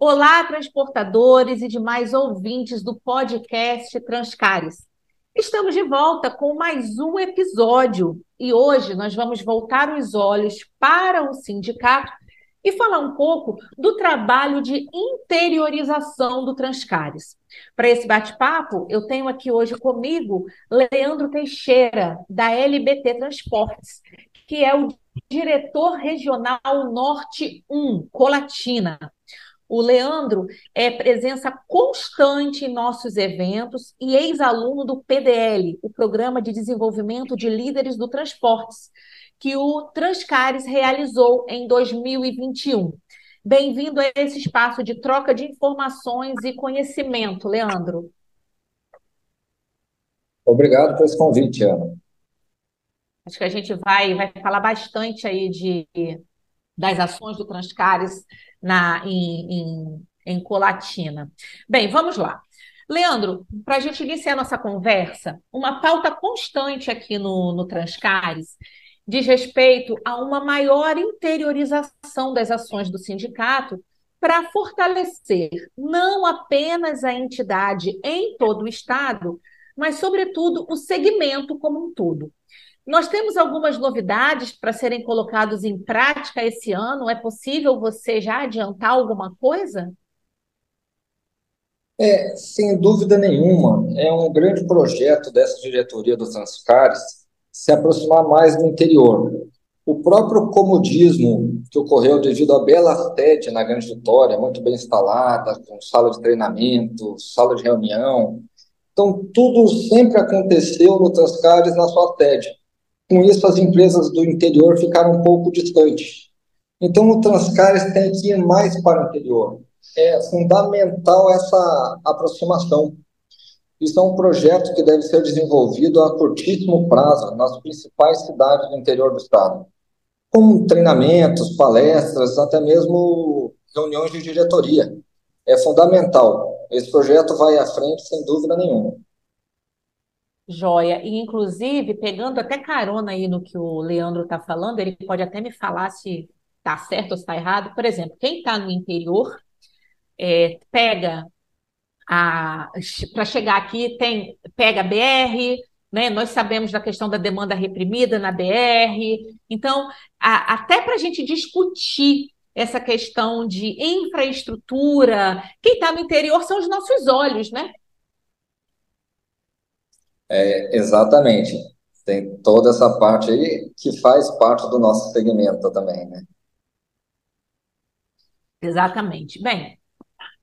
Olá, transportadores e demais ouvintes do podcast Transcares. Estamos de volta com mais um episódio e hoje nós vamos voltar os olhos para o sindicato e falar um pouco do trabalho de interiorização do Transcares. Para esse bate-papo, eu tenho aqui hoje comigo Leandro Teixeira, da LBT Transportes, que é o diretor regional Norte 1, Colatina. O Leandro é presença constante em nossos eventos e ex-aluno do PDL, o Programa de Desenvolvimento de Líderes do Transportes, que o Transcares realizou em 2021. Bem-vindo a esse espaço de troca de informações e conhecimento, Leandro. Obrigado por esse convite, Ana. Acho que a gente vai, vai falar bastante aí de, das ações do Transcares na, em, em, em Colatina. Bem, vamos lá. Leandro, para a gente iniciar nossa conversa, uma pauta constante aqui no, no Transcares diz respeito a uma maior interiorização das ações do sindicato para fortalecer não apenas a entidade em todo o Estado, mas, sobretudo, o segmento como um todo. Nós temos algumas novidades para serem colocadas em prática esse ano. É possível você já adiantar alguma coisa? É, sem dúvida nenhuma. É um grande projeto dessa diretoria do Transcares se aproximar mais do interior. O próprio comodismo que ocorreu devido à bela sede na Grande Vitória, muito bem instalada, com sala de treinamento, sala de reunião. Então, tudo sempre aconteceu no Transcares na sua sede. Com isso, as empresas do interior ficaram um pouco distantes. Então, o Transcares tem que ir mais para o interior. É fundamental essa aproximação. Isso é um projeto que deve ser desenvolvido a curtíssimo prazo nas principais cidades do interior do estado, com treinamentos, palestras, até mesmo reuniões de diretoria. É fundamental. Esse projeto vai à frente sem dúvida nenhuma. Joia. E, inclusive, pegando até carona aí no que o Leandro está falando, ele pode até me falar se está certo ou está errado. Por exemplo, quem está no interior é, pega a para chegar aqui tem pega a BR, né? Nós sabemos da questão da demanda reprimida na BR. Então, a, até para a gente discutir essa questão de infraestrutura, quem está no interior são os nossos olhos, né? É, exatamente. Tem toda essa parte aí que faz parte do nosso segmento também, né? Exatamente. Bem,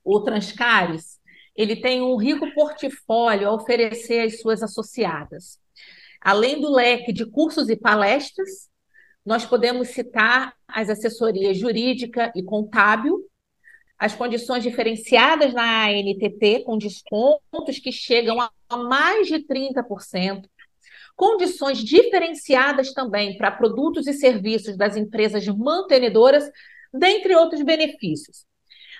o Transcares, ele tem um rico portfólio a oferecer às suas associadas. Além do leque de cursos e palestras, nós podemos citar as assessorias jurídica e contábil, as condições diferenciadas na ANTT, com descontos que chegam a mais de 30%, condições diferenciadas também para produtos e serviços das empresas mantenedoras, dentre outros benefícios.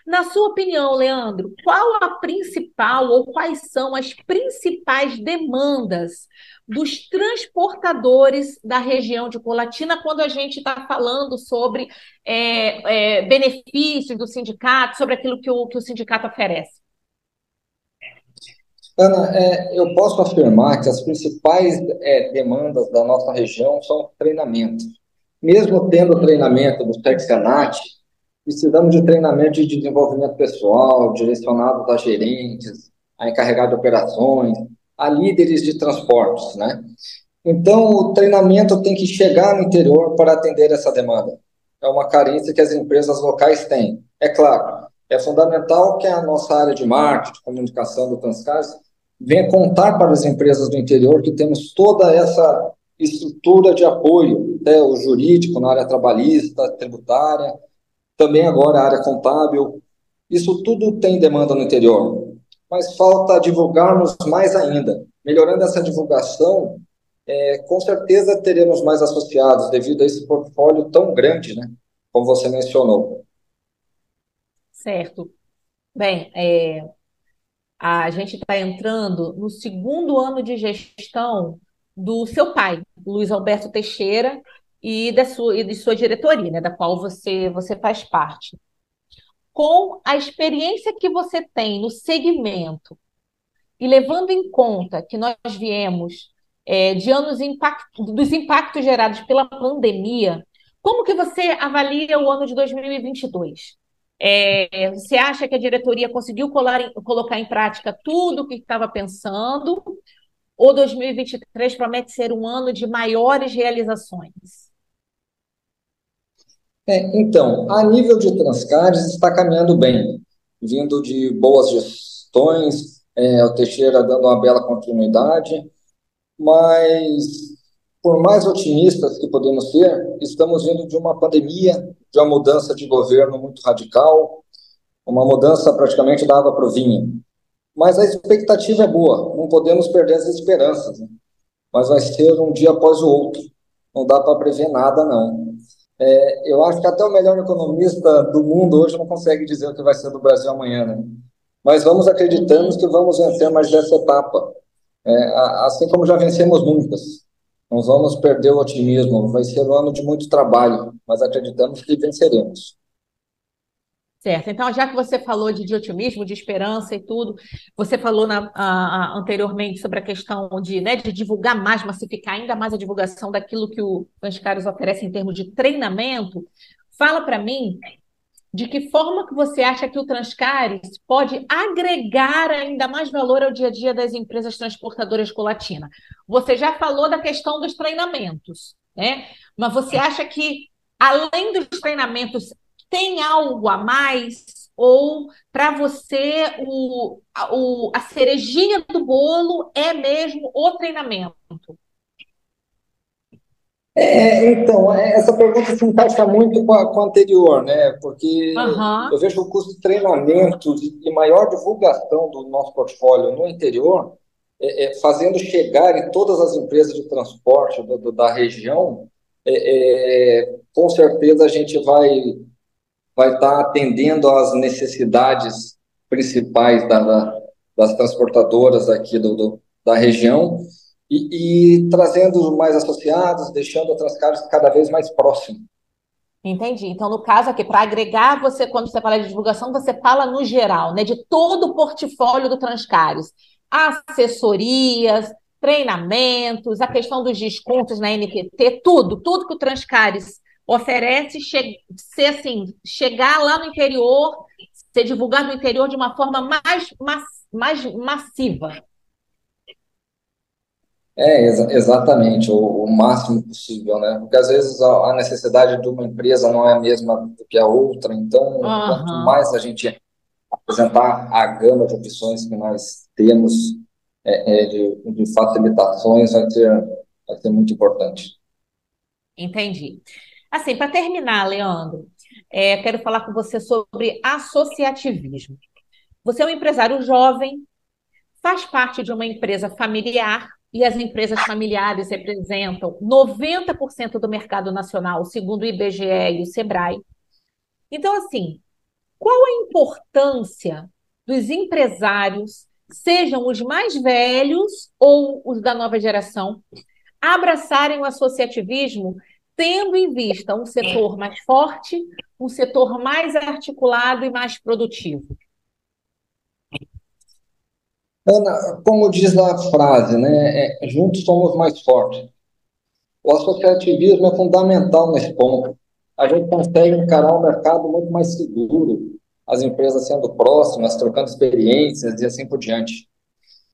Na sua opinião, Leandro, qual a principal ou quais são as principais demandas dos transportadores da região de Colatina quando a gente está falando sobre é, é, benefícios do sindicato, sobre aquilo que o, que o sindicato oferece? Ana, é, eu posso afirmar que as principais é, demandas da nossa região são treinamento. Mesmo tendo treinamento do Texanat, precisamos de treinamento de desenvolvimento pessoal, direcionado a gerentes, a encarregados de operações, a líderes de transportes, né? Então, o treinamento tem que chegar no interior para atender essa demanda. É uma carência que as empresas locais têm. É claro, é fundamental que a nossa área de marketing, comunicação do Transcars venha contar para as empresas do interior que temos toda essa estrutura de apoio, até o jurídico na área trabalhista, tributária, também agora a área contábil. Isso tudo tem demanda no interior mas falta divulgarmos mais ainda. Melhorando essa divulgação, é, com certeza teremos mais associados devido a esse portfólio tão grande, né? Como você mencionou. Certo. Bem, é, a gente está entrando no segundo ano de gestão do seu pai, Luiz Alberto Teixeira, e da sua, e de sua diretoria, né, da qual você, você faz parte. Com a experiência que você tem no segmento e levando em conta que nós viemos é, de anos dos impactos gerados pela pandemia, como que você avalia o ano de 2022? É, você acha que a diretoria conseguiu colar, colocar em prática tudo o que estava pensando? Ou 2023 promete ser um ano de maiores realizações? É, então, a nível de Transcares está caminhando bem, vindo de boas gestões, é, o Teixeira dando uma bela continuidade, mas por mais otimistas que podemos ser, estamos vindo de uma pandemia, de uma mudança de governo muito radical, uma mudança praticamente da água para o vinho. Mas a expectativa é boa, não podemos perder as esperanças. Né? Mas vai ser um dia após o outro, não dá para prever nada, não. É, eu acho que até o melhor economista do mundo hoje não consegue dizer o que vai ser do Brasil amanhã, né? Mas vamos acreditando que vamos vencer mais dessa etapa, é, assim como já vencemos muitas. Não vamos perder o otimismo. Vai ser um ano de muito trabalho, mas acreditamos que venceremos. Certo. Então, já que você falou de, de otimismo, de esperança e tudo, você falou na, a, a, anteriormente sobre a questão de, né, de divulgar mais, massificar ainda mais a divulgação daquilo que o Caros oferece em termos de treinamento. Fala para mim de que forma que você acha que o Transcares pode agregar ainda mais valor ao dia a dia das empresas transportadoras colatina? Você já falou da questão dos treinamentos, né? Mas você acha que, além dos treinamentos, tem algo a mais? Ou para você o, o, a cerejinha do bolo é mesmo o treinamento? É, então, é, essa pergunta se encaixa muito com a, com a anterior, né? Porque uhum. eu vejo o custo de treinamento e maior divulgação do nosso portfólio no interior, é, é, fazendo chegar em todas as empresas de transporte do, do, da região, é, é, com certeza a gente vai vai estar atendendo às necessidades principais da, da, das transportadoras aqui do, do da região e, e trazendo mais associados, deixando outras caras cada vez mais próximo. Entendi. Então, no caso aqui, para agregar, você, quando você fala de divulgação, você fala no geral, né? De todo o portfólio do Transcares. Assessorias, treinamentos, a questão dos descontos na NPT, tudo, tudo que o Transcares oferece ser assim, chegar lá no interior, ser divulgado no interior de uma forma mais, mais, mais massiva. É, exa exatamente, o, o, máximo possível, né? Porque às vezes a, a, necessidade de uma empresa não é a mesma do que a outra, então uhum. quanto mais a gente apresentar a gama de opções que nós temos é, é, de, de facilitações, vai ser, vai ser muito importante. Entendi. Assim, para terminar, Leandro, é, quero falar com você sobre associativismo. Você é um empresário jovem, faz parte de uma empresa familiar e as empresas familiares representam 90% do mercado nacional, segundo o IBGE e o SEBRAE. Então, assim, qual a importância dos empresários, sejam os mais velhos ou os da nova geração, abraçarem o associativismo, tendo em vista um setor mais forte, um setor mais articulado e mais produtivo? Ana, como diz a frase, né, é, juntos somos mais fortes. O associativismo é fundamental nesse ponto. A gente consegue encarar o mercado muito mais seguro, as empresas sendo próximas, trocando experiências e assim por diante.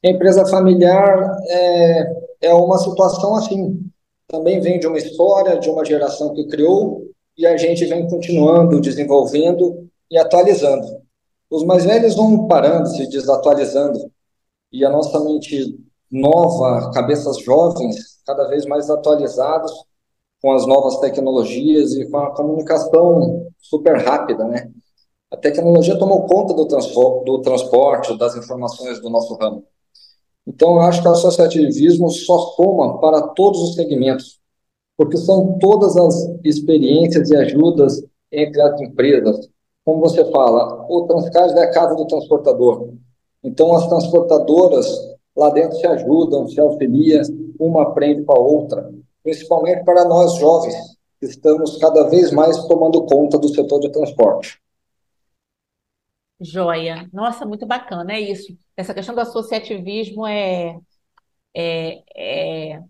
A empresa familiar é, é uma situação assim. Também vem de uma história, de uma geração que criou, e a gente vem continuando, desenvolvendo e atualizando. Os mais velhos vão parando, se desatualizando, e a nossa mente nova, cabeças jovens, cada vez mais atualizados com as novas tecnologias e com a comunicação super rápida, né? A tecnologia tomou conta do, transporte, das informações do nosso ramo. Então, eu acho que o associativismo só soma para todos os segmentos, porque são todas as experiências e ajudas entre as empresas. Como você fala, o Transcard é a casa do transportador. Então, as transportadoras lá dentro se ajudam, se auxiliam, uma aprende com a outra, principalmente para nós jovens, que estamos cada vez mais tomando conta do setor de transporte. Joia. Nossa, muito bacana, é isso. Essa questão do associativismo é, é, é,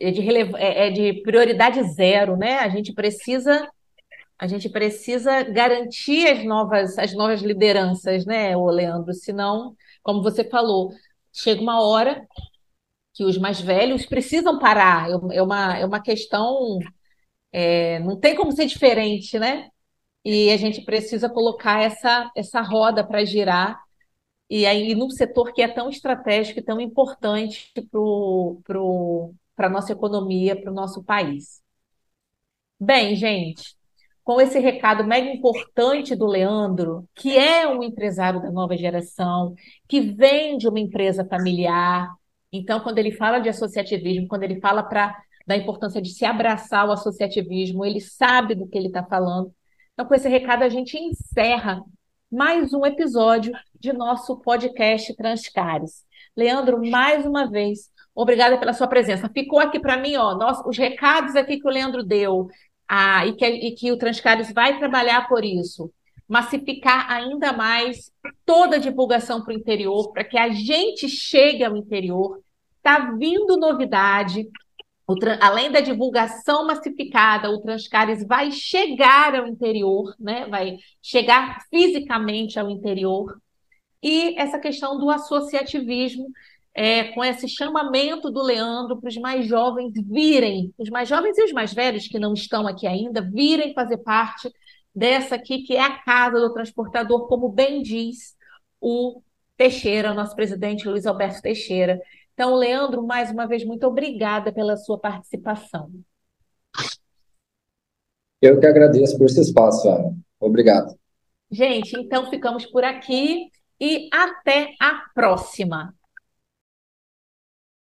é de, é, é de prioridade zero, né? A gente precisa a gente precisa garantir as novas, as novas lideranças, né, ô Leandro? Senão, como você falou, chega uma hora que os mais velhos precisam parar. É, é uma, é uma questão, é, não tem como ser diferente, né? E a gente precisa colocar essa, essa roda para girar. E aí, num setor que é tão estratégico e tão importante para a nossa economia, para o nosso país. Bem, gente, com esse recado mega importante do Leandro, que é um empresário da nova geração, que vem de uma empresa familiar. Então, quando ele fala de associativismo, quando ele fala pra, da importância de se abraçar o associativismo, ele sabe do que ele está falando. Então, com esse recado, a gente encerra mais um episódio de nosso podcast Transcares. Leandro, mais uma vez, obrigada pela sua presença. Ficou aqui para mim, ó, nós, os recados aqui que o Leandro deu, e, que, e que o Transcares vai trabalhar por isso, massificar ainda mais toda a divulgação para o interior, para que a gente chegue ao interior. Está vindo novidade, além da divulgação massificada, o Transcares vai chegar ao interior, né? vai chegar fisicamente ao interior. E essa questão do associativismo, é, com esse chamamento do Leandro para os mais jovens virem, os mais jovens e os mais velhos que não estão aqui ainda, virem fazer parte dessa aqui, que é a casa do transportador, como bem diz o Teixeira, nosso presidente Luiz Alberto Teixeira. Então, Leandro, mais uma vez, muito obrigada pela sua participação. Eu que agradeço por esse espaço, Ana. Obrigado. Gente, então ficamos por aqui e até a próxima.